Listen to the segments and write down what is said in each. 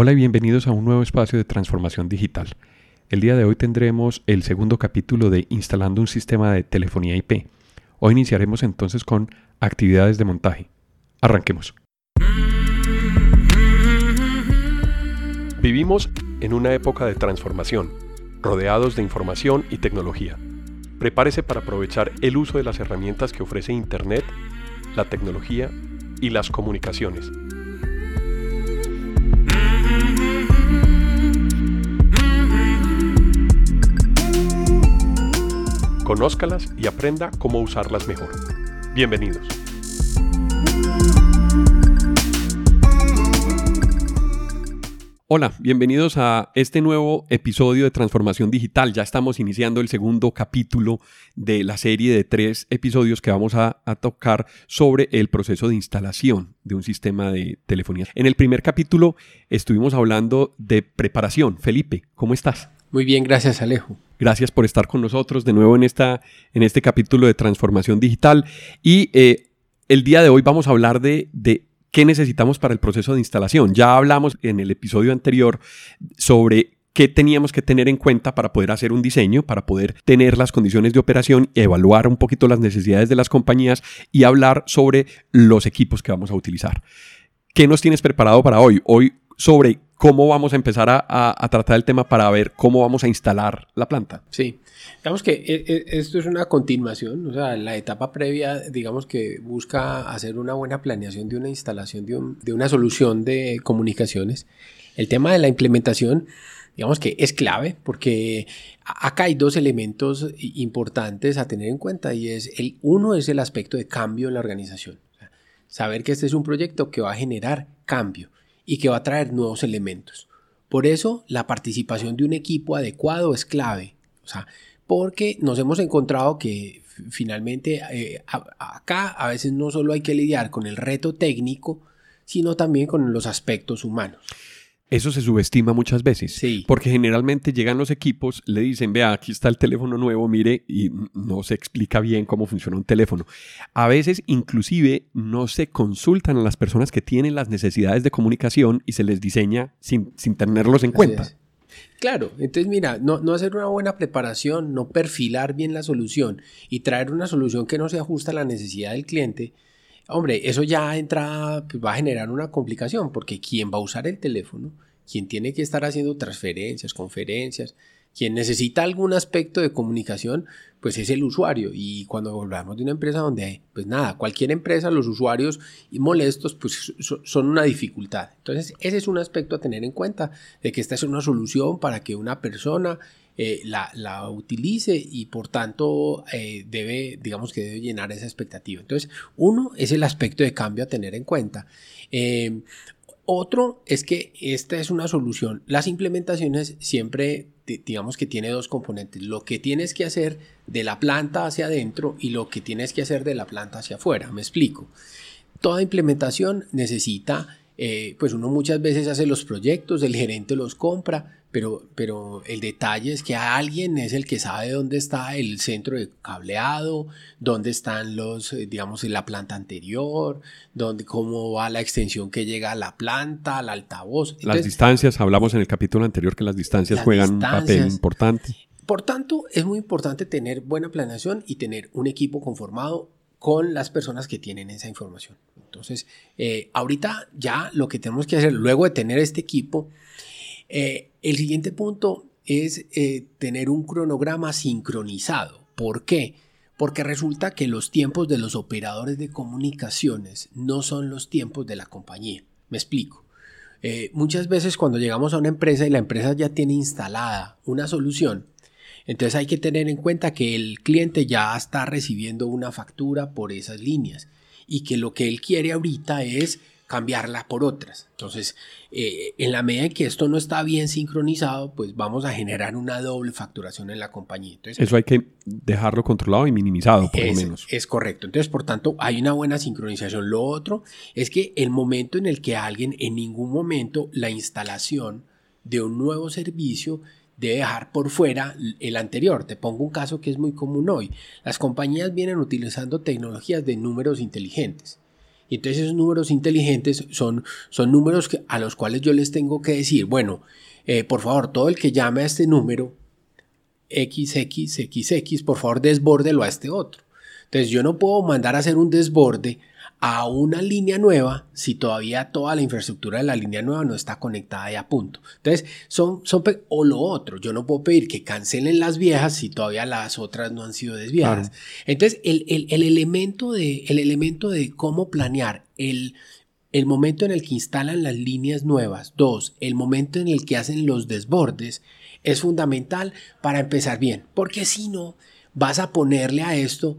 Hola y bienvenidos a un nuevo espacio de transformación digital. El día de hoy tendremos el segundo capítulo de Instalando un sistema de telefonía IP. Hoy iniciaremos entonces con actividades de montaje. Arranquemos. Vivimos en una época de transformación, rodeados de información y tecnología. Prepárese para aprovechar el uso de las herramientas que ofrece Internet, la tecnología y las comunicaciones Conózcalas y aprenda cómo usarlas mejor. Bienvenidos. Hola, bienvenidos a este nuevo episodio de Transformación Digital. Ya estamos iniciando el segundo capítulo de la serie de tres episodios que vamos a, tocar sobre el proceso de instalación de un sistema de telefonía. En el primer capítulo estuvimos hablando de preparación. Felipe, ¿cómo estás? Muy bien, gracias Alejo. Gracias por estar con nosotros de nuevo en, esta, en este capítulo de transformación digital. Y eh, el día de hoy vamos a hablar de, de qué necesitamos para el proceso de instalación. Ya hablamos en el episodio anterior sobre qué teníamos que tener en cuenta para poder hacer un diseño, para poder tener las condiciones de operación, evaluar un poquito las necesidades de las compañías y hablar sobre los equipos que vamos a utilizar. ¿Qué nos tienes preparado para hoy? Hoy sobre cómo vamos a empezar a, tratar el tema para ver cómo vamos a instalar la planta. Sí, digamos que e, e, esto es una continuación, o sea, la etapa previa, digamos que busca hacer una buena planeación de una instalación de, de una solución de comunicaciones. El tema de la implementación, digamos que es clave porque acá hay dos elementos importantes a tener en cuenta y es el uno es el aspecto de cambio en la organización. saber que este es un proyecto que va a generar cambio y que va a traer nuevos elementos. Por eso la participación de un equipo adecuado es clave. O sea, porque nos hemos encontrado que finalmente eh, acá a veces no solo hay que lidiar con el reto técnico, sino también con los aspectos humanos. Eso se subestima muchas veces. Sí. Porque generalmente llegan los equipos, le dicen, vea, aquí está el teléfono nuevo, mire, y no se explica bien cómo funciona un teléfono. A veces, inclusive, no se consultan a las personas que tienen las necesidades de comunicación y se les diseña sin, sin tenerlos en cuenta. Claro, entonces mira, no, no, hacer una buena preparación, no perfilar bien la solución y traer una solución que no se ajusta a la necesidad del cliente, Hombre, eso ya entra, pues va a generar una complicación, porque quien va a usar el teléfono, quien tiene que estar haciendo transferencias, conferencias, quien necesita algún aspecto de comunicación, pues es el usuario. Y cuando hablamos de una empresa donde, pues nada, cualquier empresa, los usuarios molestos, pues son una dificultad. Entonces, ese es un aspecto a tener en cuenta, de que esta es una solución para que una persona eh, la, utilice y por tanto eh, debe, digamos que debe llenar esa expectativa. Entonces, uno es el aspecto de cambio a tener en cuenta. Eh, otro es que esta es una solución. Las implementaciones siempre, digamos que tiene dos componentes. Lo que tienes que hacer de la planta hacia adentro y lo que tienes que hacer de la planta hacia afuera. Me explico. Toda implementación necesita, pues uno muchas veces hace los proyectos, el gerente los compra, pero, pero el detalle es que alguien es el que sabe dónde está el centro de cableado, dónde están los, eh, digamos, en la planta anterior, dónde, cómo va la extensión que llega a la planta, al altavoz. las distancias, hablamos en el capítulo anterior que las distancias juegan un papel importante. Por tanto, es muy importante tener buena planeación y tener un equipo conformado con las personas que tienen esa información. Entonces, eh, ahorita ya lo que tenemos que hacer, luego de tener este equipo, eh, el siguiente punto es eh, tener un cronograma sincronizado. ¿Por qué? Porque resulta que los tiempos de los operadores de comunicaciones no son los tiempos de la compañía. Me explico. Eh, muchas veces cuando llegamos a una empresa y la empresa ya tiene instalada una solución, entonces hay que tener en cuenta que el cliente ya está recibiendo una factura por esas líneas y que lo que él quiere ahorita es cambiarla por otras. Entonces, eh, en la medida en que esto no está bien sincronizado, pues vamos a generar una doble facturación en la compañía. Entonces, Eso hay que dejarlo controlado y minimizado, por lo menos. Es correcto. Entonces, por tanto, hay una buena sincronización. Lo otro es que el momento en el que alguien, en ningún momento, la instalación de un nuevo servicio debe dejar por fuera el anterior. Te pongo un caso que es muy común hoy. Las compañías vienen utilizando tecnologías de números inteligentes Y entonces esos números inteligentes son, son números que, a los cuales yo les tengo que decir, bueno, eh, por favor, todo el que llame a este número XXXX, por favor, desbórdelo a este otro. Entonces yo no puedo mandar a hacer un desborde a una línea nueva si todavía toda la infraestructura de la línea nueva no está conectada y a punto. Entonces, son, son o lo otro, yo no puedo pedir que cancelen las viejas si todavía las otras no han sido desviadas. Entonces, el, elemento de, el elemento de cómo planear el, el momento en el que instalan las líneas nuevas, dos, el momento en el que hacen los desbordes, es fundamental para empezar bien, porque si no, vas a ponerle a esto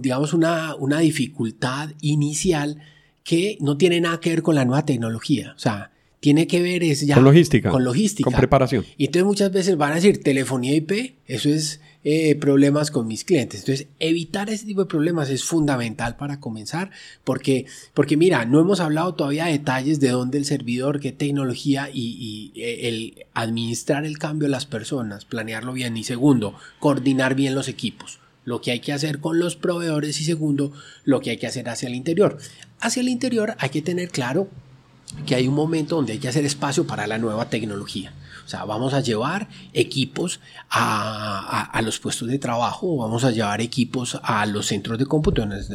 digamos, una, una dificultad inicial que no tiene nada que ver con la nueva tecnología. O sea, tiene que ver es ya con logística. Con logística. Con preparación. Y entonces muchas veces van a decir telefonía IP, eso es eh, problemas con mis clientes. Entonces, evitar ese tipo de problemas es fundamental para comenzar, porque, porque mira, no hemos hablado todavía de detalles de dónde el servidor, qué tecnología y, y eh, el administrar el cambio a las personas, planearlo bien. Y segundo, coordinar bien los equipos lo que hay que hacer con los proveedores y segundo, lo que hay que hacer hacia el interior. Hacia el interior hay que tener claro que hay un momento donde hay que hacer espacio para la nueva tecnología. O sea, vamos a llevar equipos a, los puestos de trabajo, vamos a llevar equipos a los centros de computadoras,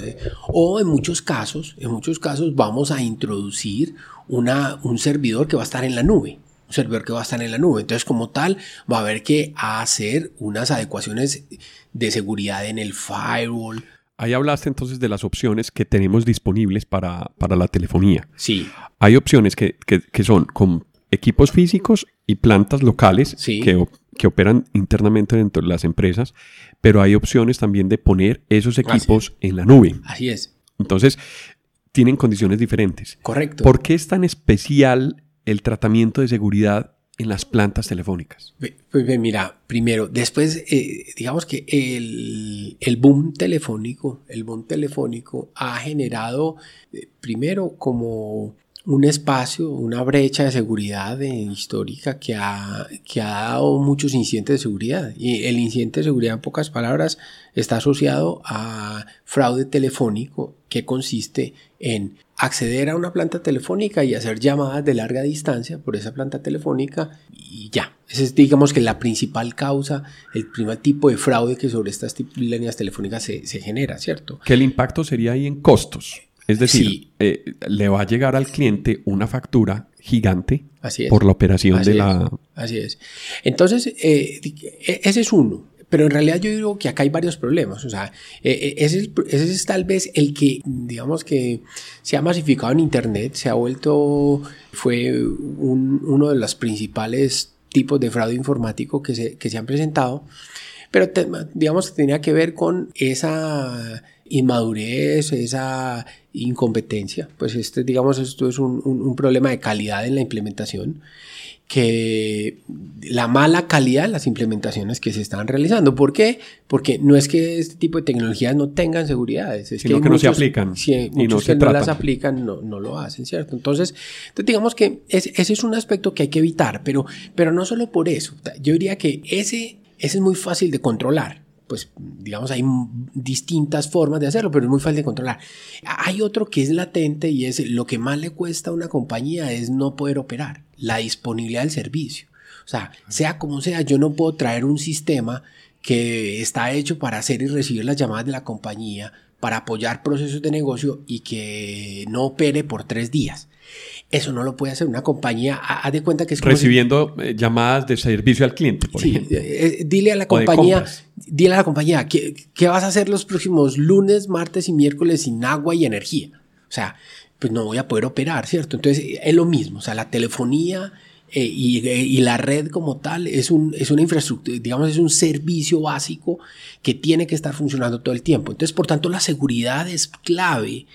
o en muchos casos, en muchos casos vamos a introducir una, un servidor que va a estar en la nube un servidor que va a estar en la nube. Entonces, como tal, va a haber que hacer unas adecuaciones de seguridad en el firewall. Ahí hablaste entonces de las opciones que tenemos disponibles para, la telefonía. Sí. Hay opciones que, son con equipos físicos y plantas locales que, que, operan internamente dentro de las empresas, pero hay opciones también de poner esos equipos en la nube. Así es. Entonces, tienen condiciones diferentes. Correcto. ¿Por qué es tan especial el tratamiento de seguridad en las plantas telefónicas? Pues mira, primero, después, eh, digamos que el, el, boom telefónico, el boom telefónico ha generado, eh, primero, como un espacio, una brecha de seguridad histórica que ha, que ha dado muchos incidentes de seguridad. Y el incidente de seguridad, en pocas palabras, está asociado a fraude telefónico que consiste en acceder a una planta telefónica y hacer llamadas de larga distancia por esa planta telefónica y ya. Esa es, digamos que la principal causa, el primer tipo de fraude que sobre estas líneas telefónicas se, se genera, ¿cierto? Que el impacto sería ahí en costos. Es decir, eh, le va a llegar al cliente una factura gigante por la operación de la... Así es. Entonces, eh, e, ese es uno. Pero en realidad yo digo que acá hay varios problemas. O sea, eh, ese, es, tal vez el que, digamos que se ha masificado en Internet, se ha vuelto, fue uno de los principales tipos de fraude informático que se, que se han presentado. Pero digamos que tenía que ver con esa inmadurez, esa incompetencia. Pues este, digamos, esto es un, problema de calidad en la implementación que la mala calidad de las implementaciones que se están realizando. ¿Por qué? Porque no es que este tipo de tecnologías no tengan seguridades, es Sino que, no se aplican. Si muchos que no las aplican no, no, lo hacen, ¿cierto? Entonces, digamos que ese es un aspecto que hay que evitar, pero, pero no solo por eso. Yo diría que ese, ese es muy fácil de controlar pues digamos hay distintas formas de hacerlo, pero es muy fácil de controlar. Hay otro que es latente y es lo que más le cuesta a una compañía es no poder operar, la disponibilidad del servicio. O sea, sea como sea, yo no puedo traer un sistema que está hecho para hacer y recibir las llamadas de la compañía, para apoyar procesos de negocio y que no opere por tres días. Eso no lo puede hacer una compañía. Haz de cuenta que es Recibiendo eh, llamadas de servicio al cliente, por ejemplo. Eh, dile a la compañía, dile a la compañía, ¿qué, ¿qué, vas a hacer los próximos lunes, martes y miércoles sin agua y energía? O sea, pues no voy a poder operar, ¿cierto? Entonces es lo mismo. O sea, la telefonía eh, y, y, la red como tal es, un, es una infraestructura, digamos, es un servicio básico que tiene que estar funcionando todo el tiempo. Entonces, por tanto, la seguridad es clave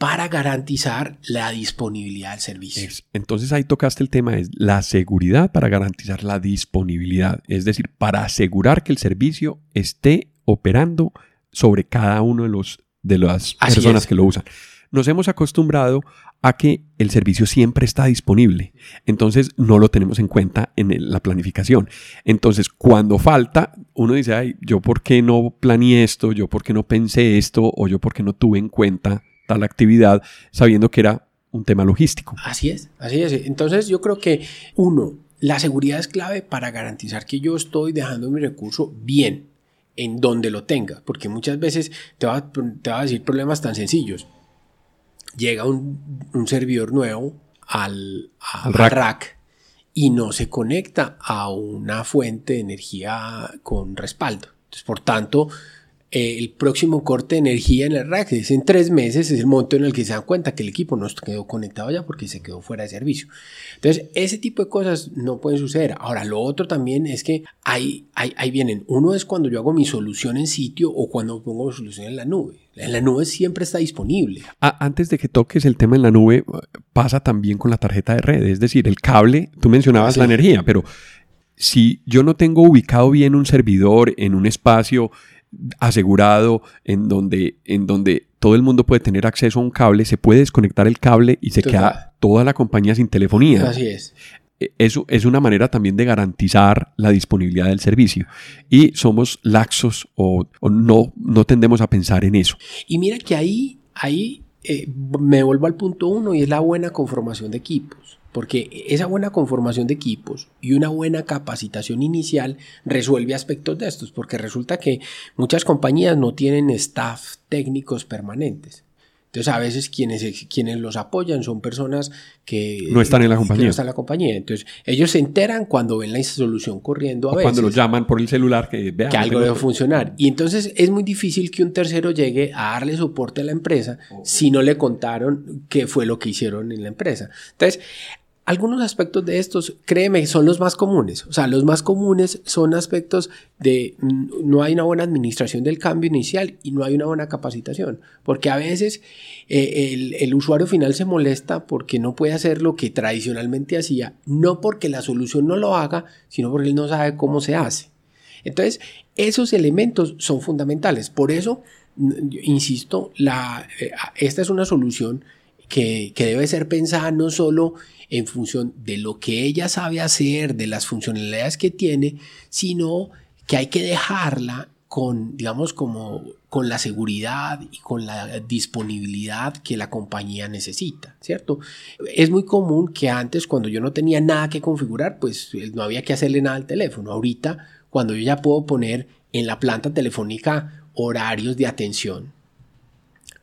para garantizar la disponibilidad del servicio. entonces ahí tocaste el tema, es la seguridad para garantizar la disponibilidad, es decir, para asegurar que el servicio esté operando sobre cada uno de, los, de las personas que lo usan. Nos hemos acostumbrado a que el servicio siempre está disponible, entonces no lo tenemos en cuenta en la planificación. Entonces, cuando falta, uno dice, ay, yo por qué no planeé esto, yo por qué no pensé esto, o yo por qué no tuve en cuenta tal actividad, sabiendo que era un tema logístico. Así es, así es. Entonces yo creo que uno, la seguridad es clave para garantizar que yo estoy dejando mi recurso bien en donde lo tenga, porque muchas veces te va, te va a decir problemas tan sencillos. Llega un, servidor nuevo al, rack. y no se conecta a una fuente de energía con respaldo. Entonces, por tanto, eh, el próximo corte de energía en el rack es en tres meses, es el momento en el que se dan cuenta que el equipo no quedó conectado ya porque se quedó fuera de servicio. Entonces, ese tipo de cosas no pueden suceder. Ahora, lo otro también es que ahí, ahí, vienen. Uno es cuando yo hago mi solución en sitio o cuando pongo mi solución en la nube. En la nube siempre está disponible. Ah, antes de que toques el tema en la nube, pasa también con la tarjeta de red. Es decir, el cable, tú mencionabas la energía, pero si yo no tengo ubicado bien un servidor en un espacio asegurado en donde, en donde todo el mundo puede tener acceso a un cable, se puede desconectar el cable y se queda toda la compañía sin telefonía. Así es. E, eso es una manera también de garantizar la disponibilidad del servicio. Y somos laxos o, no, no tendemos a pensar en eso. Y mira que ahí, ahí eh, me vuelvo al punto uno y es la buena conformación de equipos. Porque esa buena conformación de equipos y una buena capacitación inicial resuelve aspectos de estos, porque resulta que muchas compañías no tienen staff técnicos permanentes. Entonces, a veces quienes, quienes los apoyan son personas que no están en la compañía. no están en la compañía. Entonces, ellos se enteran cuando ven la solución corriendo a veces. Cuando los llaman por el celular que vean. Que algo debe funcionar. Y entonces es muy difícil que un tercero llegue a darle soporte a la empresa si no le contaron qué fue lo que hicieron en la empresa. Entonces, algunos aspectos de estos, créeme, son los más comunes. O sea, los más comunes son aspectos de no hay una buena administración del cambio inicial y no hay una buena capacitación. Porque a veces eh, el, usuario final se molesta porque no puede hacer lo que tradicionalmente hacía, no porque la solución no lo haga, sino porque él no sabe cómo se hace. Entonces, esos elementos son fundamentales. Por eso, insisto, eh, esta es una solución que, debe ser pensada no solo en función de lo que ella sabe hacer, de las funcionalidades que tiene, sino que hay que dejarla con, digamos, como con la seguridad y con la disponibilidad que la compañía necesita, ¿cierto? Es muy común que antes, cuando yo no tenía nada que configurar, pues no había que hacerle nada al teléfono. Ahorita, cuando yo ya puedo poner en la planta telefónica horarios de atención,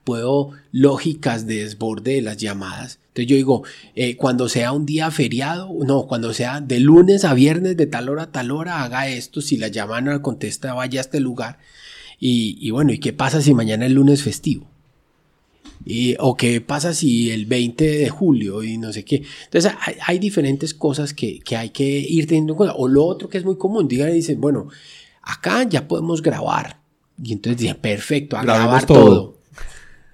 puedo lógicas de desborde de las llamadas. Entonces yo digo, eh, cuando sea un día feriado, no, cuando sea de lunes a viernes, de tal hora a tal hora, haga esto, si la llaman no contesta, vaya a este lugar. Y, bueno, ¿y qué pasa si mañana es lunes festivo? Y, o qué pasa si el 20 de julio y no sé qué. Entonces hay, diferentes cosas que, hay que ir teniendo en cuenta. O lo otro que es muy común, digan y dicen, bueno, acá ya podemos grabar. Y entonces dicen, perfecto, a grabar todo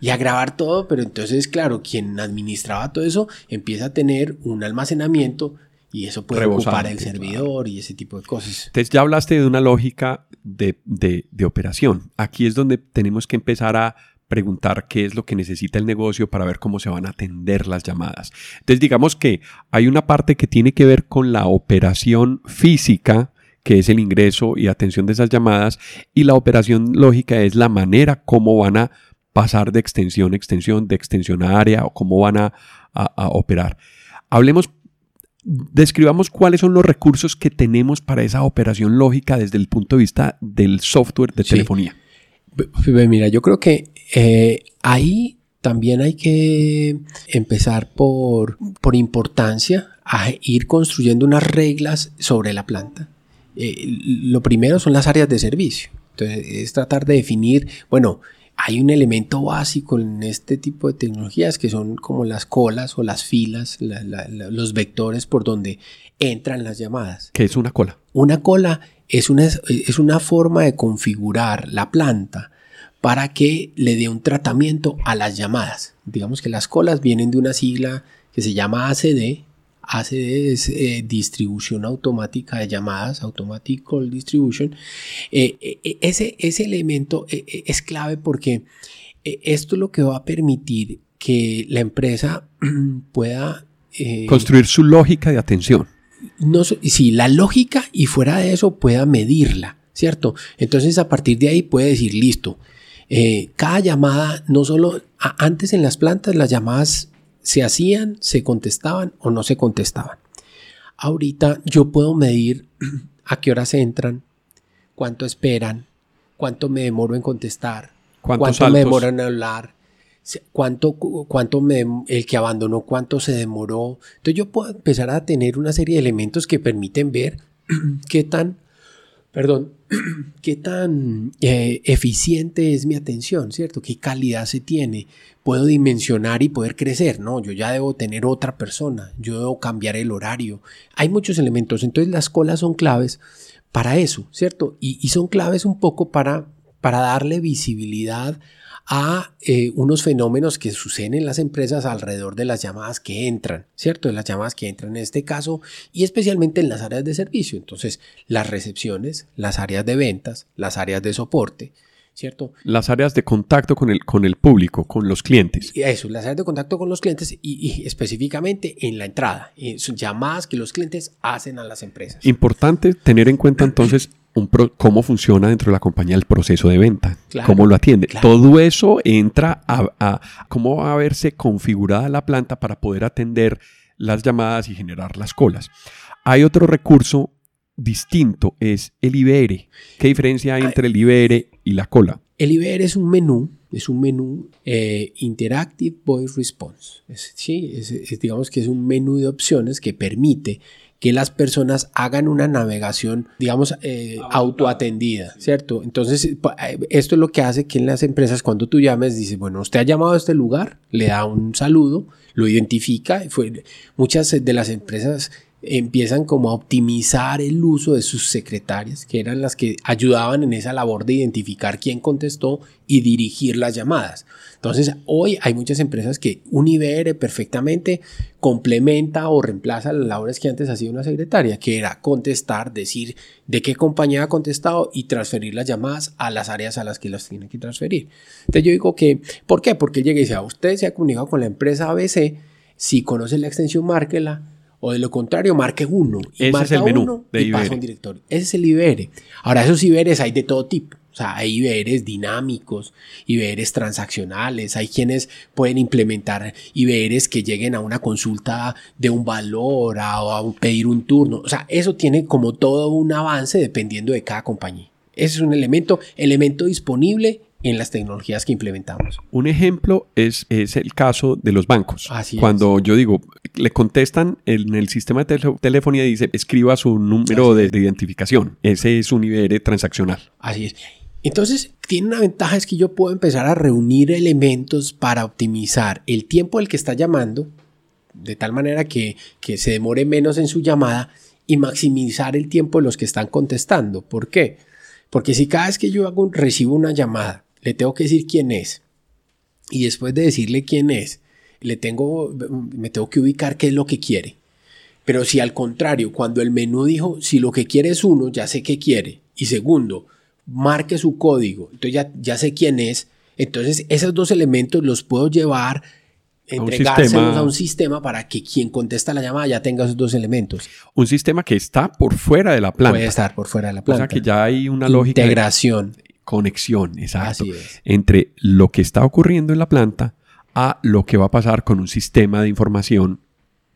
y a grabar todo, pero entonces, claro, quien administraba todo eso empieza a tener un almacenamiento y eso puede ocupar el servidor y ese tipo de cosas. Entonces ya hablaste de una lógica de, de, operación. Aquí es donde tenemos que empezar a preguntar qué es lo que necesita el negocio para ver cómo se van a atender las llamadas. Entonces digamos que hay una parte que tiene que ver con la operación física, que es el ingreso y atención de esas llamadas, y la operación lógica es la manera como van a pasar de extensión a extensión, de extensión a área o cómo van a, operar. Hablemos, describamos cuáles son los recursos que tenemos para esa operación lógica desde el punto de vista del software de telefonía. Mira, yo creo que eh, ahí también hay que empezar por, por importancia a ir construyendo unas reglas sobre la planta. Eh, lo primero son las áreas de servicio. Entonces, es tratar de definir, bueno, hay un elemento básico en este tipo de tecnologías que son como las colas o las filas, los vectores por donde entran las llamadas. ¿Qué es una cola? Una cola es una, es una forma de configurar la planta para que le dé un tratamiento a las llamadas. Digamos que las colas vienen de una sigla que se llama ACD, ACD es eh, distribución automática de llamadas, Automatic Call Distribution. Eh, eh, ese, ese elemento es clave porque esto es lo que va a permitir que la empresa pueda... Construir su lógica de atención. No, sí, la lógica y fuera de eso pueda medirla, ¿cierto? Entonces a partir de ahí puede decir, listo, eh, cada llamada, no solo antes en las plantas, las llamadas se hacían, se contestaban o no se contestaban. Ahorita yo puedo medir a qué horas entran, cuánto esperan, cuánto me demoro en contestar, cuánto me demoro en hablar, cuánto, cuánto me, el que abandonó, cuánto se demoró. Entonces yo puedo empezar a tener una serie de elementos que permiten ver qué tan perdón, qué tan eh, eficiente es mi atención, ¿cierto? ¿Qué calidad se tiene? Puedo dimensionar y poder crecer, ¿no? Yo ya debo tener otra persona, yo debo cambiar el horario. Hay muchos elementos, entonces las colas son claves para eso, ¿cierto? Y, y son claves un poco para, para darle visibilidad a eh, unos fenómenos que suceden en las empresas alrededor de las llamadas que entran, ¿cierto? De las llamadas que entran en este caso y especialmente en las áreas de servicio. Entonces, las recepciones, las áreas de ventas, las áreas de soporte, ¿cierto? Las áreas de contacto con el, con el público, con los clientes. Eso, las áreas de contacto con los clientes y, específicamente en la entrada. son llamadas que los clientes hacen a las empresas. Importante tener en cuenta entonces cómo funciona dentro de la compañía el proceso de venta, cómo lo atiende. Todo eso entra a, cómo va a verse configurada la planta para poder atender las llamadas y generar las colas. Hay otro recurso distinto, es el IBR. ¿Qué diferencia hay entre el IBR y la cola? El IBR es un menú, es un menú eh, Interactive Voice Response. sí, digamos que es un menú de opciones que permite que las personas hagan una navegación, digamos, eh, autoatendida, ¿cierto? Entonces, eh, esto es lo que hace que en las empresas, cuando tú llames, dices, bueno, usted ha llamado a este lugar, le da un saludo, lo identifica. Fue, muchas de las empresas empiezan como a optimizar el uso de sus secretarias, que eran las que ayudaban en esa labor de identificar quién contestó y dirigir las llamadas. Entonces, hoy hay muchas empresas que un IBR perfectamente complementa o reemplaza las labores que antes hacía una secretaria, que era contestar, decir de qué compañía ha contestado y transferir las llamadas a las áreas a las que las tiene que transferir. Entonces, yo digo que, ¿por qué? Porque llega y dice, usted se ha comunicado con la empresa ABC, si conoce la extensión, márquela o de lo contrario, marque uno. Y Ese es el menú de y un directorio. Ese es el IBR. Ahora, esos IBRs hay de todo tipo. O sea, hay IBRs dinámicos, IBRs transaccionales, hay quienes pueden implementar IBRs que lleguen a una consulta de un valor, a, a pedir un turno. O sea, eso tiene como todo un avance dependiendo de cada compañía. Ese es un elemento, elemento disponible en las tecnologías que implementamos. Un ejemplo es, es el caso de los bancos. Así Cuando yo digo, le contestan en el sistema de telefonía y dice, escriba su número de, identificación. Ese es un IBR transaccional. Así es. Entonces, tiene una ventaja es que yo puedo empezar a reunir elementos para optimizar el tiempo del que está llamando, de tal manera que, que se demore menos en su llamada y maximizar el tiempo de los que están contestando. ¿Por qué? Porque si cada vez que yo hago, recibo una llamada, le tengo que decir quién es. Y después de decirle quién es, le tengo, me tengo que ubicar qué es lo que quiere. Pero si al contrario, cuando el menú dijo, si lo que quiere es uno, ya sé qué quiere. Y segundo, marque su código, entonces ya, ya sé quién es. Entonces esos dos elementos los puedo llevar, entregárselos a un sistema para que quien contesta la llamada ya tenga esos dos elementos. Un sistema que está por fuera de la planta. Puede estar por fuera de la planta. O sea que ya hay una lógica. Integración conexión, exacto, entre lo que está ocurriendo en la planta a lo que va a pasar con un sistema de información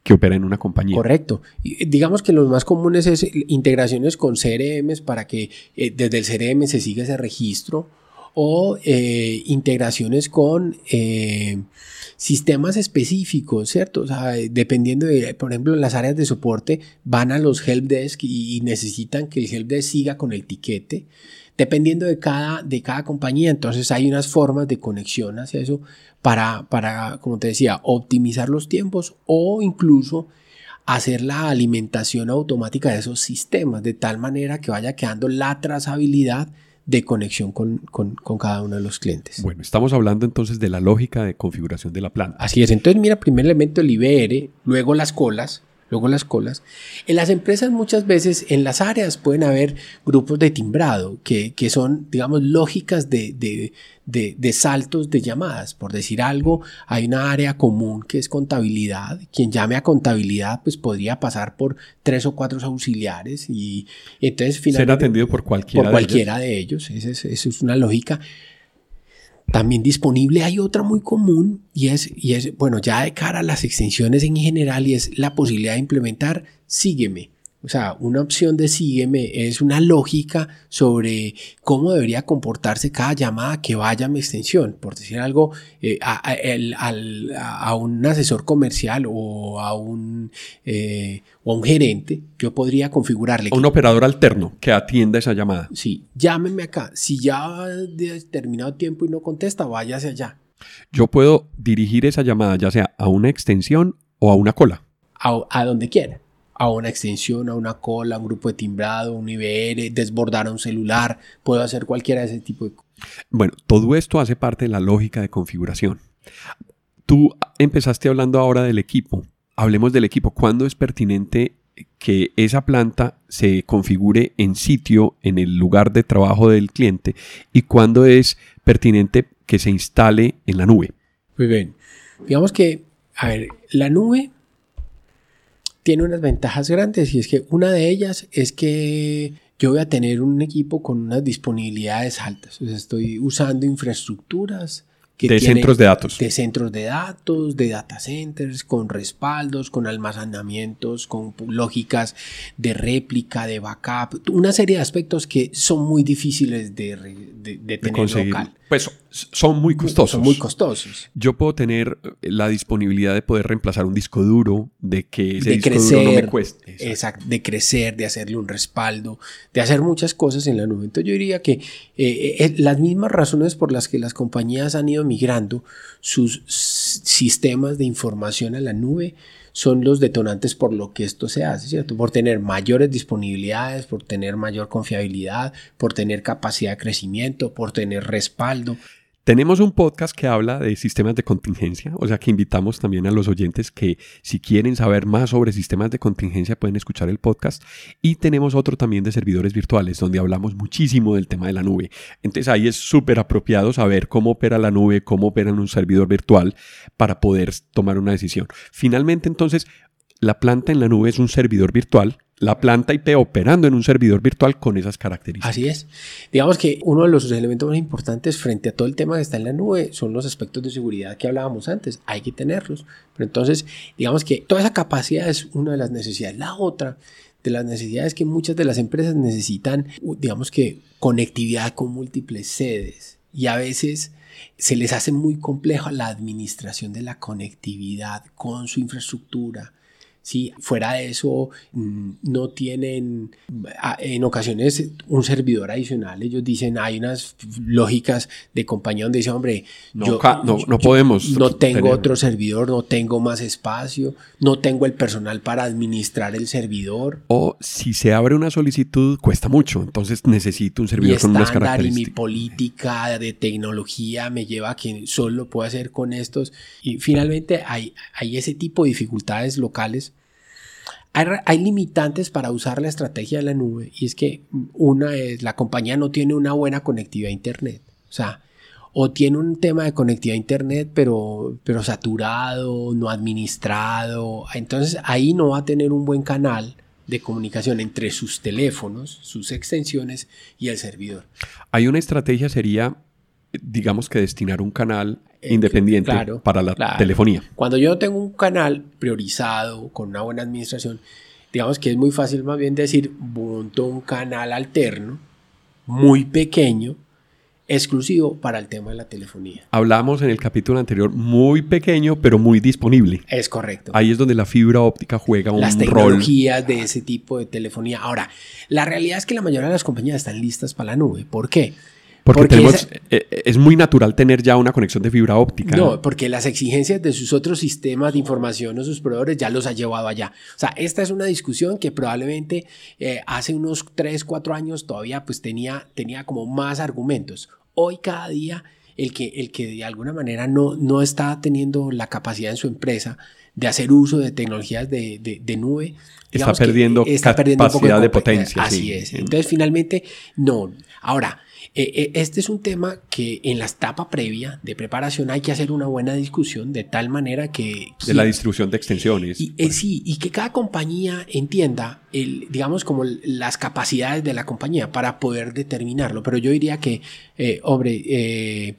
que opera en una compañía. Correcto. digamos que los más comunes es integraciones con CRMs para que eh, desde el CRM se siga ese registro o eh, integraciones con eh, sistemas específicos, ¿cierto? O sea, dependiendo de, por ejemplo, las áreas de soporte van a los helpdesk y, y necesitan que el helpdesk siga con el tiquete dependiendo de cada, de cada compañía. Entonces hay unas formas de conexión hacia eso para, para, como te decía, optimizar los tiempos o incluso hacer la alimentación automática de esos sistemas de tal manera que vaya quedando la trazabilidad de conexión con, con, con, cada uno de los clientes. Bueno, estamos hablando entonces de la lógica de configuración de la planta. Así es, entonces mira, primer elemento el IBR, luego las colas, luego las colas. En las empresas muchas veces, en las áreas pueden haber grupos de timbrado, que, que son, digamos, lógicas de, de, de, de, saltos de llamadas. Por decir algo, hay una área común que es contabilidad. Quien llame a contabilidad, pues podría pasar por tres o cuatro auxiliares y entonces finalmente... Ser atendido por cualquiera, por cualquiera de ellos. Esa, es, esa es una lógica. También disponible hay otra muy común y es, y es, bueno, ya de cara a las extensiones en general y es la posibilidad de implementar Sígueme. O sea, una opción de sígueme es una lógica sobre cómo debería comportarse cada llamada que vaya a mi extensión. Por decir algo, eh, a, un asesor comercial o a un, eh, o a un gerente, yo podría configurarle. un operador alterno que atienda esa llamada. Sí, llámeme acá. Si ya ha determinado tiempo y no contesta, váyase allá. Yo puedo dirigir esa llamada ya sea a una extensión o a una cola. A, a donde quiera a una extensión, a una cola, a un grupo de timbrado, un IBR, desbordar a un celular, puedo hacer cualquiera de ese tipo de cosas. Bueno, todo esto hace parte de la lógica de configuración. Tú empezaste hablando ahora del equipo. Hablemos del equipo. ¿Cuándo es pertinente que esa planta se configure en sitio, en el lugar de trabajo del cliente? ¿Y cuándo es pertinente que se instale en la nube? Muy bien. Digamos que, a ver, la nube tiene unas ventajas grandes y es que una de ellas es que yo voy a tener un equipo con unas disponibilidades altas. O sea, estoy usando infraestructuras de centros de datos. De centros de datos, de data centers, con respaldos, con almacenamientos, con lógicas de réplica, de backup, una serie de aspectos que son muy difíciles de, de, tener local. Pues son muy costosos. Son muy costosos. Yo puedo tener eh, la disponibilidad de poder reemplazar un disco duro, de que ese disco duro no me cueste. Exacto. de crecer, de hacerle un respaldo, de hacer muchas cosas en la nube. Entonces yo diría que eh, eh, las mismas razones por las que las compañías han ido migrando sus sistemas de información a la nube son los detonantes por lo que esto se hace, ¿cierto? Por tener mayores disponibilidades, por tener mayor confiabilidad, por tener capacidad de crecimiento, por tener respaldo. Tenemos un podcast que habla de sistemas de contingencia, o sea que invitamos también a los oyentes que si quieren saber más sobre sistemas de contingencia pueden escuchar el podcast. Y tenemos otro también de servidores virtuales, donde hablamos muchísimo del tema de la nube. Entonces ahí es súper apropiado saber cómo opera la nube, cómo opera un servidor virtual para poder tomar una decisión. Finalmente entonces, la planta en la nube es un servidor virtual la planta IP operando en un servidor virtual con esas características. Así es. Digamos que uno de los elementos más importantes frente a todo el tema que está en la nube son los aspectos de seguridad que hablábamos antes. Hay que tenerlos. Pero entonces, digamos que toda esa capacidad es una de las necesidades. La otra de las necesidades que muchas de las empresas necesitan, digamos que conectividad con múltiples sedes. Y a veces se les hace muy compleja la administración de la conectividad con su infraestructura si fuera de eso, mm, no tienen en ocasiones un servidor adicional. Ellos dicen, hay unas lógicas de compañía donde dicen, hombre, no, yo, no, podemos. No tengo otro servidor, no tengo más espacio, no tengo el personal para administrar el servidor. O si se abre una solicitud, cuesta mucho. Entonces necesito un servidor con unas características. Y mi política de tecnología me lleva a que solo lo puedo hacer con estos. Y finalmente hay, hay ese tipo de dificultades locales hay, limitantes para usar la estrategia de la nube y es que una es la compañía no tiene una buena conectividad a Internet. O sea, o tiene un tema de conectividad a Internet pero, pero saturado, no administrado. Entonces ahí no va a tener un buen canal de comunicación entre sus teléfonos, sus extensiones y el servidor. Hay una estrategia, sería, digamos que destinar un canal eh, independiente para la telefonía. Cuando yo tengo un canal priorizado con una buena administración, digamos que es muy fácil más bien decir, monto un canal alterno, muy pequeño, exclusivo para el tema de la telefonía. Hablamos en el capítulo anterior muy pequeño, pero muy disponible. Es correcto. Ahí es donde la fibra óptica juega un rol. Las tecnologías de ese tipo de telefonía. Ahora, la realidad es que la mayoría de las compañías están listas para la nube. ¿Por qué? Porque, eh, eh, es muy natural tener ya una conexión de fibra óptica. No, porque las exigencias de sus otros sistemas de información o sus proveedores ya los ha llevado allá. O sea, esta es una discusión que probablemente eh, hace unos 3, 4 años todavía pues tenía, tenía como más argumentos. Hoy cada día el que, el que de alguna manera no, no está teniendo la capacidad en su empresa de hacer uso de tecnologías de, de, nube. Está perdiendo, está perdiendo capacidad de, potencia. Así es. Entonces, finalmente, no. Ahora, eh, eh, este es un tema que en la etapa previa de preparación hay que hacer una buena discusión de tal manera que... De la distribución de extensiones. Y, eh, sí, y que cada compañía entienda, el, digamos, como las capacidades de la compañía para poder determinarlo. Pero yo diría que, hombre,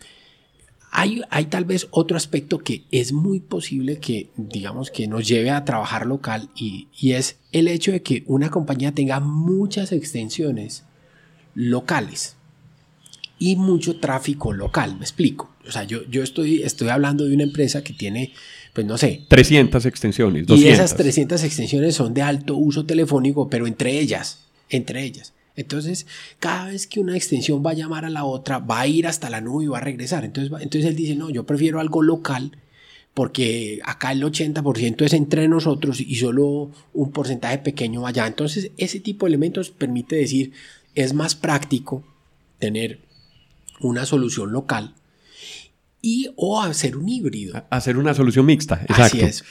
hay, hay tal vez otro aspecto que es muy posible que, digamos, que nos lleve a trabajar local y, y es el hecho de que una compañía tenga muchas extensiones locales y mucho tráfico local, me explico. O sea, yo, yo estoy, estoy hablando de una empresa que tiene, pues no sé. 300 extensiones, 200. Y esas 300 extensiones son de alto uso telefónico, pero entre ellas, entre ellas. Entonces, cada vez que una extensión va a llamar a la otra, va a ir hasta la nube y va a regresar. Entonces, entonces él dice, no, yo prefiero algo local porque acá el 80% es entre nosotros y solo un porcentaje pequeño allá. Entonces, ese tipo de elementos permite decir, es más práctico tener una solución local y o hacer un híbrido. Hacer una solución mixta, exacto. Así es.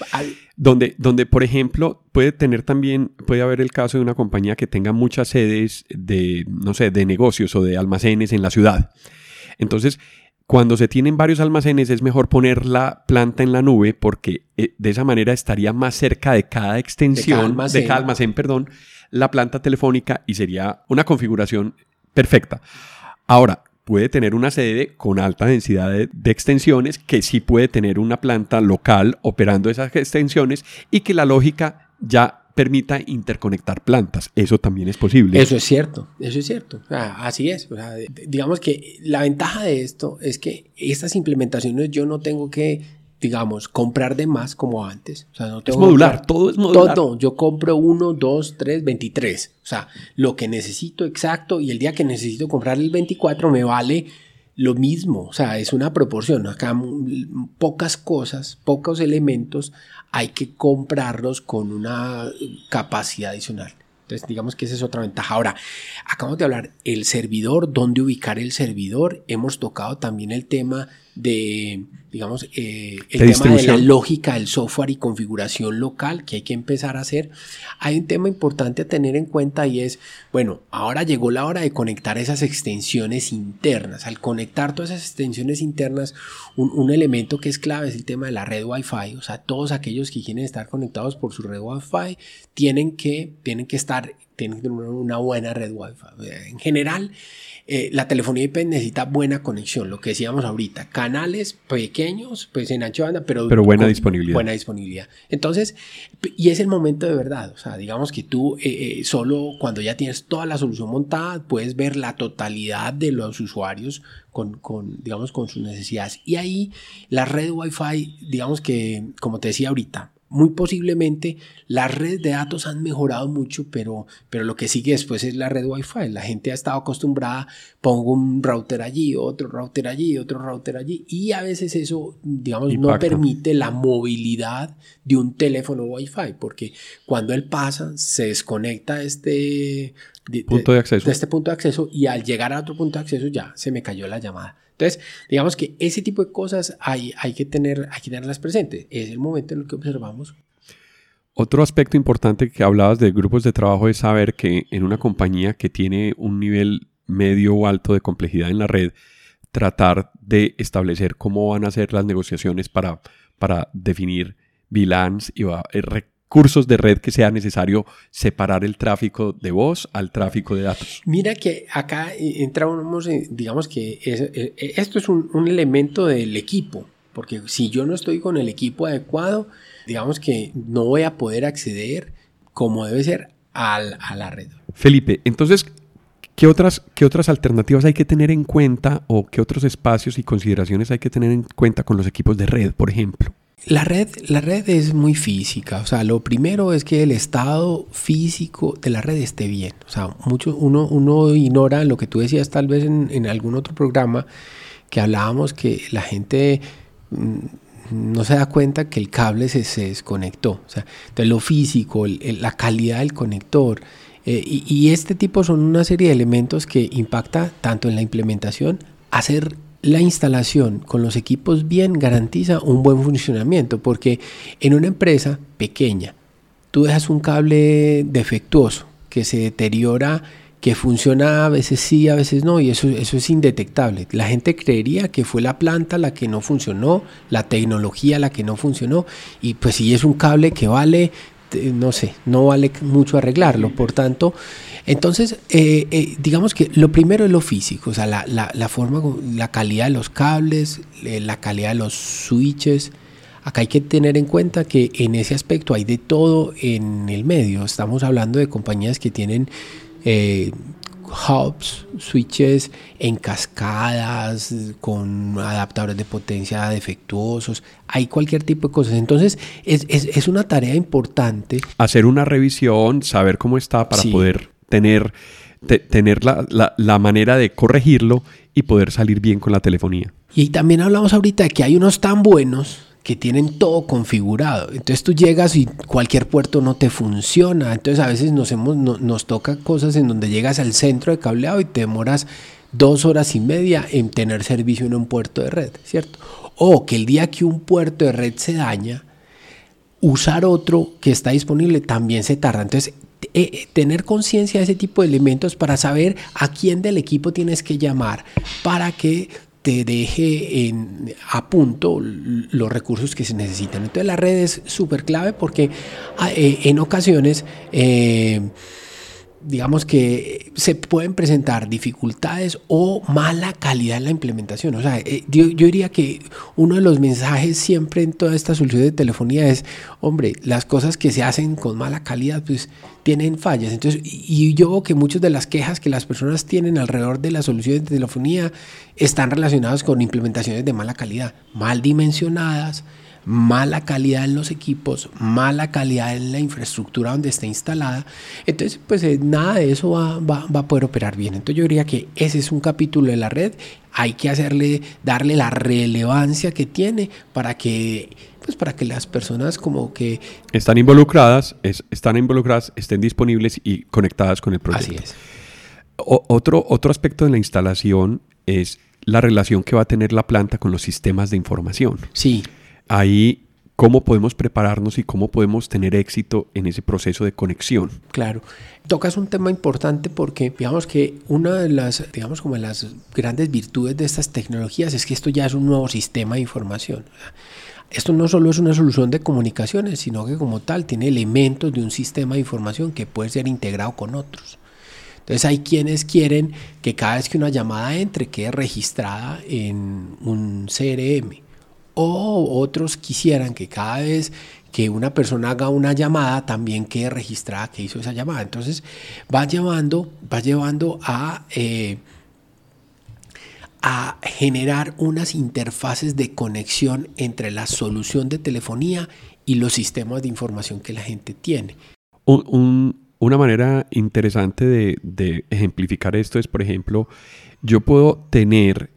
Donde, donde, por ejemplo, puede tener también, puede haber el caso de una compañía que tenga muchas sedes de, no sé, de negocios o de almacenes en la ciudad. Entonces, cuando se tienen varios almacenes es mejor poner la planta en la nube porque eh, de esa manera estaría más cerca de cada extensión, de cada almacén, perdón, la planta telefónica y sería una configuración perfecta. Ahora, puede tener una sede con alta densidad de, extensiones, que sí puede tener una planta local operando esas extensiones y que la lógica ya permita interconectar plantas. Eso también es posible. Eso es cierto, eso es cierto. así es. digamos que la ventaja de esto es que estas implementaciones yo no tengo que digamos, comprar de más como antes. O sea, no tengo es modular, todo es modular. Todo, yo compro uno, dos, tres, 23. O sea, lo que necesito exacto y el día que necesito comprar el 24 me vale lo mismo. O sea, es una proporción. Acá pocas cosas, pocos elementos hay que comprarlos con una capacidad adicional. Entonces, digamos que esa es otra ventaja. Ahora, acabamos de hablar el servidor, dónde ubicar el servidor. Hemos tocado también el tema de, digamos, eh, el tema de la lógica del software y configuración local que hay que empezar a hacer. Hay un tema importante a tener en cuenta y es, bueno, ahora llegó la hora de conectar esas extensiones internas. Al conectar todas esas extensiones internas, un, un elemento que es clave es el tema de la red Wi-Fi. O sea, todos aquellos que quieren estar conectados por su red Wi-Fi tienen que, tienen que estar, tienen que tener una buena red Wi-Fi. En general, eh, la telefonía IP necesita buena conexión, lo que decíamos ahorita, canales pequeños, pues en ancho banda, pero, pero buena disponibilidad. Buena disponibilidad. Entonces, y es el momento de verdad, o sea, digamos que tú eh, eh, solo cuando ya tienes toda la solución montada, puedes ver la totalidad de los usuarios con, con, digamos, con sus necesidades. Y ahí la red Wi-Fi, digamos que, como te decía ahorita, muy posiblemente las redes de datos han mejorado mucho, pero, pero lo que sigue después es la red Wi-Fi. La gente ha estado acostumbrada, pongo un router allí, otro router allí, otro router allí, y a veces eso, digamos, no permite la movilidad de un teléfono Wi-Fi, porque cuando él pasa, se desconecta este punto de acceso. de este punto de acceso y al llegar a otro punto de acceso ya se me cayó la llamada. Entonces, digamos que ese tipo de cosas hay, hay, que, tener, hay que tenerlas presentes. Es el momento en el que observamos. Otro aspecto importante que hablabas de grupos de trabajo es saber que en una compañía que tiene un nivel medio o alto de complejidad en la red, tratar de establecer cómo van a ser las negociaciones para, para definir VLANs y va, eh, cursos de red que sea necesario separar el tráfico de voz al tráfico de datos. Mira que acá entramos, digamos que eh, esto es un, elemento del equipo, porque si yo no estoy con el equipo adecuado, digamos que no voy a poder acceder como debe ser a la red. Felipe, entonces, ¿qué otras, ¿qué otras alternativas hay que tener en cuenta o qué otros espacios y consideraciones hay que tener en cuenta con los equipos de red, por ejemplo? La red, la red es muy física, o sea, lo primero es que el estado físico de la red esté bien. O sea, mucho, uno, uno ignora lo que tú decías tal vez en, algún otro programa que hablábamos que la gente mm, no se da cuenta que el cable se, se desconectó. O sea, entonces lo físico, la calidad del conector. Eh, y, y, este tipo son una serie de elementos que impacta tanto en la implementación, hacer la instalación con los equipos bien garantiza un buen funcionamiento, porque en una empresa pequeña, tú dejas un cable defectuoso que se deteriora, que funciona a veces sí, a veces no, y eso, eso es indetectable. La gente creería que fue la planta la que no funcionó, la tecnología la que no funcionó, y pues si es un cable que vale no sé, no vale mucho arreglarlo. Por tanto, entonces, eh, eh, digamos que lo primero es lo físico, o sea, la, la, forma, la calidad de los cables, eh, la calidad de los switches. Acá hay que tener en cuenta que en ese aspecto hay de todo en el medio. Estamos hablando de compañías que tienen hubs, switches en cascadas, con adaptadores de potencia defectuosos, hay cualquier tipo de cosas. Entonces es, una tarea importante. Hacer una revisión, saber cómo está para poder tener, tener la, la manera de corregirlo y poder salir bien con la telefonía. Y también hablamos ahorita de que hay unos tan buenos que tienen todo configurado. Entonces tú llegas y cualquier puerto no te funciona. Entonces a veces nos, hemos, nos toca cosas en donde llegas al centro de cableado y te demoras dos horas y media en tener servicio en un puerto de red, ¿cierto? O que el día que un puerto de red se daña, usar otro que está disponible también se tarda. Entonces, eh, eh, tener conciencia de ese tipo de elementos para saber a quién del equipo tienes que llamar para que te deje en, a punto los recursos que se necesitan. Entonces la red es súper clave porque ah, eh, en ocasiones eh, digamos que se pueden presentar dificultades o mala calidad en la implementación. O sea, eh, yo, diría que uno de los mensajes siempre en toda esta solución de telefonía es, hombre, las cosas que se hacen con mala calidad, pues tienen fallas. Entonces, y yo veo que muchas de las quejas que las personas tienen alrededor de las soluciones de telefonía están relacionadas con implementaciones de mala calidad, mal dimensionadas, mala calidad en los equipos, mala calidad en la infraestructura donde está instalada. Entonces, pues eh, nada de eso va, a poder operar bien. Entonces yo diría que ese es un capítulo de la red. Hay que hacerle, darle la relevancia que tiene para que pues para que las personas como que están involucradas, están involucradas, estén disponibles y conectadas con el proyecto. Así es. otro, otro aspecto de la instalación es la relación que va a tener la planta con los sistemas de información. Sí ahí cómo podemos prepararnos y cómo podemos tener éxito en ese proceso de conexión. Claro. Tocas un tema importante porque digamos que una de las, digamos como las grandes virtudes de estas tecnologías es que esto ya es un nuevo sistema de información. Esto no solo es una solución de comunicaciones, sino que como tal tiene elementos de un sistema de información que puede ser integrado con otros. Entonces hay quienes quieren que cada vez que una llamada entre quede registrada en un CRM o otros quisieran que cada vez que una persona haga una llamada también quede registrada que hizo esa llamada. Entonces va llevando, va llevando a, eh, a generar unas interfaces de conexión entre la solución de telefonía y los sistemas de información que la gente tiene. una manera interesante de, de ejemplificar esto es, por ejemplo, yo puedo tener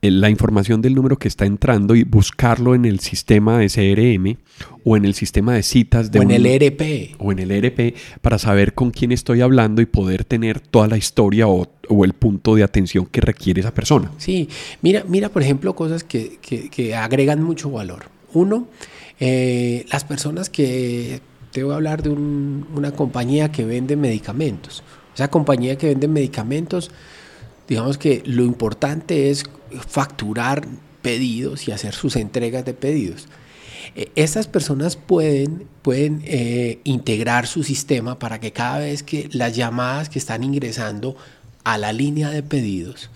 la información del número que está entrando y buscarlo en el sistema de CRM o en el sistema de citas de o en el ERP o en el ERP para saber con quién estoy hablando y poder tener toda la historia o, el punto de atención que requiere esa persona. Sí, mira, mira por ejemplo cosas que, agregan mucho valor. Uno, eh, las personas que te voy a hablar de una compañía que vende medicamentos. Esa compañía que vende medicamentos digamos que lo importante es facturar pedidos y hacer sus entregas de pedidos. Eh, estas personas pueden, pueden eh, integrar su sistema para que cada vez que las llamadas que están ingresando a la línea de pedidos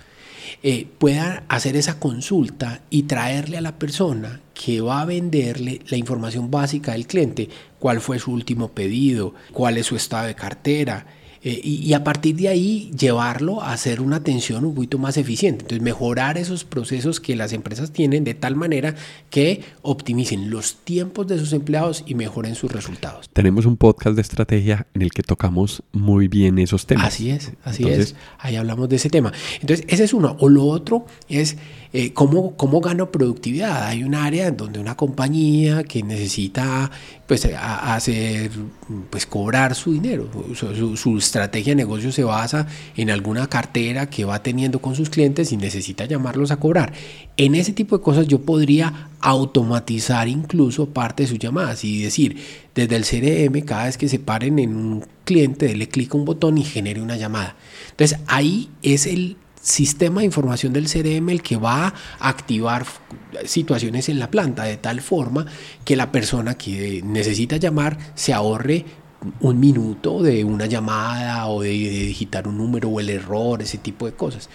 eh, puedan hacer esa consulta y traerle a la persona que va a venderle la información básica del cliente, cuál fue su último pedido, cuál es su estado de cartera, eh, y, a partir de ahí llevarlo a hacer una atención un poquito más eficiente. Entonces mejorar esos procesos que las empresas tienen de tal manera que optimicen los tiempos de sus empleados y mejoren sus resultados. Tenemos un podcast de estrategia en el que tocamos muy bien esos temas. Así es, así es. Ahí hablamos de ese tema. Entonces ese es uno. O lo otro es eh, ¿cómo, ¿cómo, gano productividad? Hay un área en donde una compañía que necesita pues, hacer, pues, cobrar su dinero. Su, estrategia de negocio se basa en alguna cartera que va teniendo con sus clientes y necesita llamarlos a cobrar. En ese tipo de cosas yo podría automatizar incluso parte de sus llamadas y decir, desde el CRM, cada vez que se paren en un cliente, le clic un botón y genere una llamada. Entonces ahí es el sistema de información del CRM el que va a activar situaciones en la planta de tal forma que la persona que necesita llamar se ahorre un minuto de una llamada o de, digitar un número o el error, ese tipo de cosas.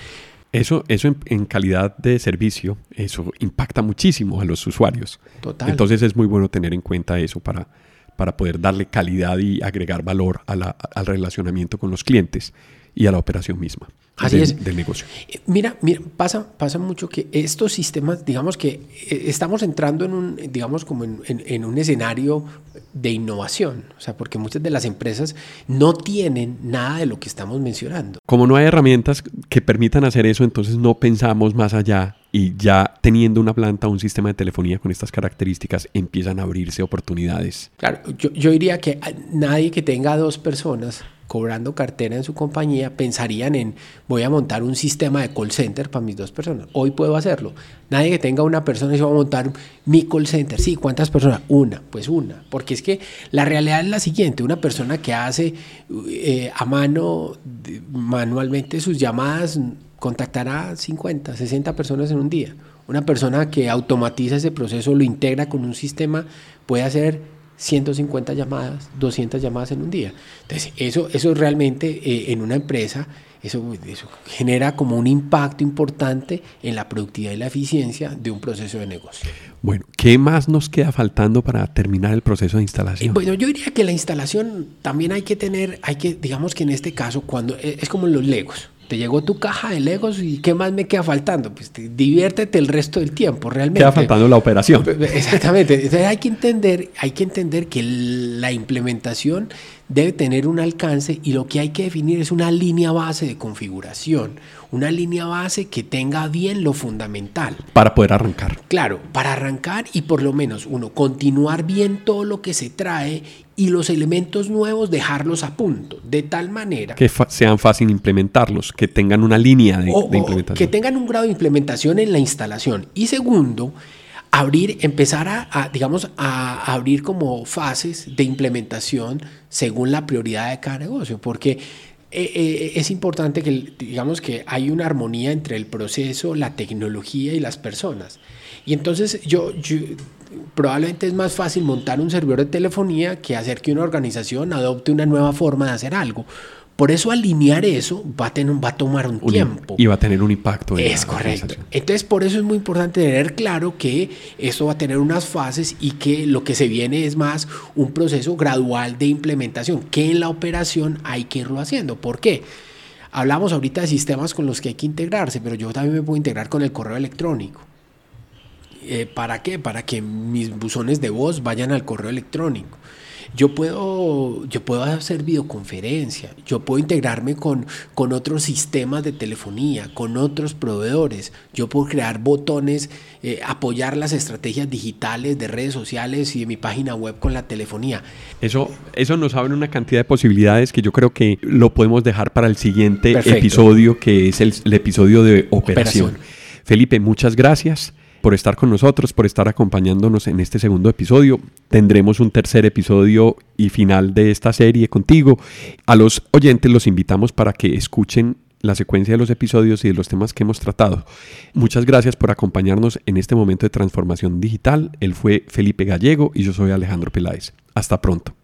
Eso, eso en, calidad de servicio, eso impacta muchísimo a los usuarios. Total. Entonces es muy bueno tener en cuenta eso para, para poder darle calidad y agregar valor al relacionamiento con los clientes y a la operación misma. Así es. del negocio. Eh, mira, mira, pasa, pasa mucho que estos sistemas, digamos que eh, estamos entrando en un, digamos, como en, un escenario de innovación, o sea, porque muchas de las empresas no tienen nada de lo que estamos mencionando. Como no hay herramientas que permitan hacer eso, entonces no pensamos más allá y ya teniendo una planta, un sistema de telefonía con estas características, empiezan a abrirse oportunidades. Claro, yo, yo diría que nadie que tenga dos personas cobrando cartera en su compañía pensarían en voy a montar un sistema de call center para mis dos personas. Hoy puedo hacerlo. Nadie que tenga una persona se va a montar mi call center. Sí, ¿cuántas personas? Una, pues una. Porque es que la realidad es la siguiente. Una persona que hace eh, a mano, manualmente sus llamadas, contactará 50, 60 personas en un día. Una persona que automatiza ese proceso, lo integra con un sistema, puede hacer 150 llamadas, 200 llamadas en un día. Entonces, eso, eso realmente eh, en una empresa, eso, eso, genera como un impacto importante en la productividad y la eficiencia de un proceso de negocio. Bueno, ¿qué más nos queda faltando para terminar el proceso de instalación? bueno, yo diría que la instalación también hay que tener, hay que, digamos que en este caso, cuando eh, es como los legos te llegó tu caja de Legos y ¿qué más me queda faltando? Pues diviértete el resto del tiempo, realmente. Queda faltando la operación. Exactamente. Entonces hay que entender, hay que entender que la implementación debe tener un alcance y lo que hay que definir es una línea base de configuración, una línea base que tenga bien lo fundamental. Para poder arrancar. Claro, para arrancar y por lo menos uno, continuar bien todo lo que se trae y los elementos nuevos dejarlos a punto, de tal manera... Que sean fácil implementarlos, que tengan una línea de, implementación. que tengan un grado de implementación en la instalación. Y segundo, abrir, empezar a, digamos, a abrir como fases de implementación según la prioridad de cada negocio, porque eh, eh, es importante que, digamos, que hay una armonía entre el proceso, la tecnología y las personas. Y entonces yo, probablemente es más fácil montar un servidor de telefonía que hacer que una organización adopte una nueva forma de hacer algo. Por eso alinear eso va a, tener, va a tomar un, tiempo. Y va a tener un impacto. es correcto. Entonces por eso es muy importante tener claro que esto va a tener unas fases y que lo que se viene es más un proceso gradual de implementación, que en la operación hay que irlo haciendo. ¿Por qué? Hablamos ahorita de sistemas con los que hay que integrarse, pero yo también me puedo integrar con el correo electrónico. Eh, ¿Para qué? Para que mis buzones de voz vayan al correo electrónico. Yo puedo, yo puedo hacer videoconferencia, yo puedo integrarme con, con otros sistemas de telefonía, con otros proveedores, yo puedo crear botones, eh, apoyar las estrategias digitales de redes sociales y de mi página web con la telefonía. Eso, eso nos abre una cantidad de posibilidades que yo creo que lo podemos dejar para el siguiente episodio, que es el, episodio de operación. Felipe, muchas gracias por estar con nosotros, por estar acompañándonos en este segundo episodio. Tendremos un tercer episodio y final de esta serie contigo. A los oyentes los invitamos para que escuchen la secuencia de los episodios y de los temas que hemos tratado. Muchas gracias por acompañarnos en este momento de transformación digital. Él fue Felipe Gallego y yo soy Alejandro Peláez. Hasta pronto.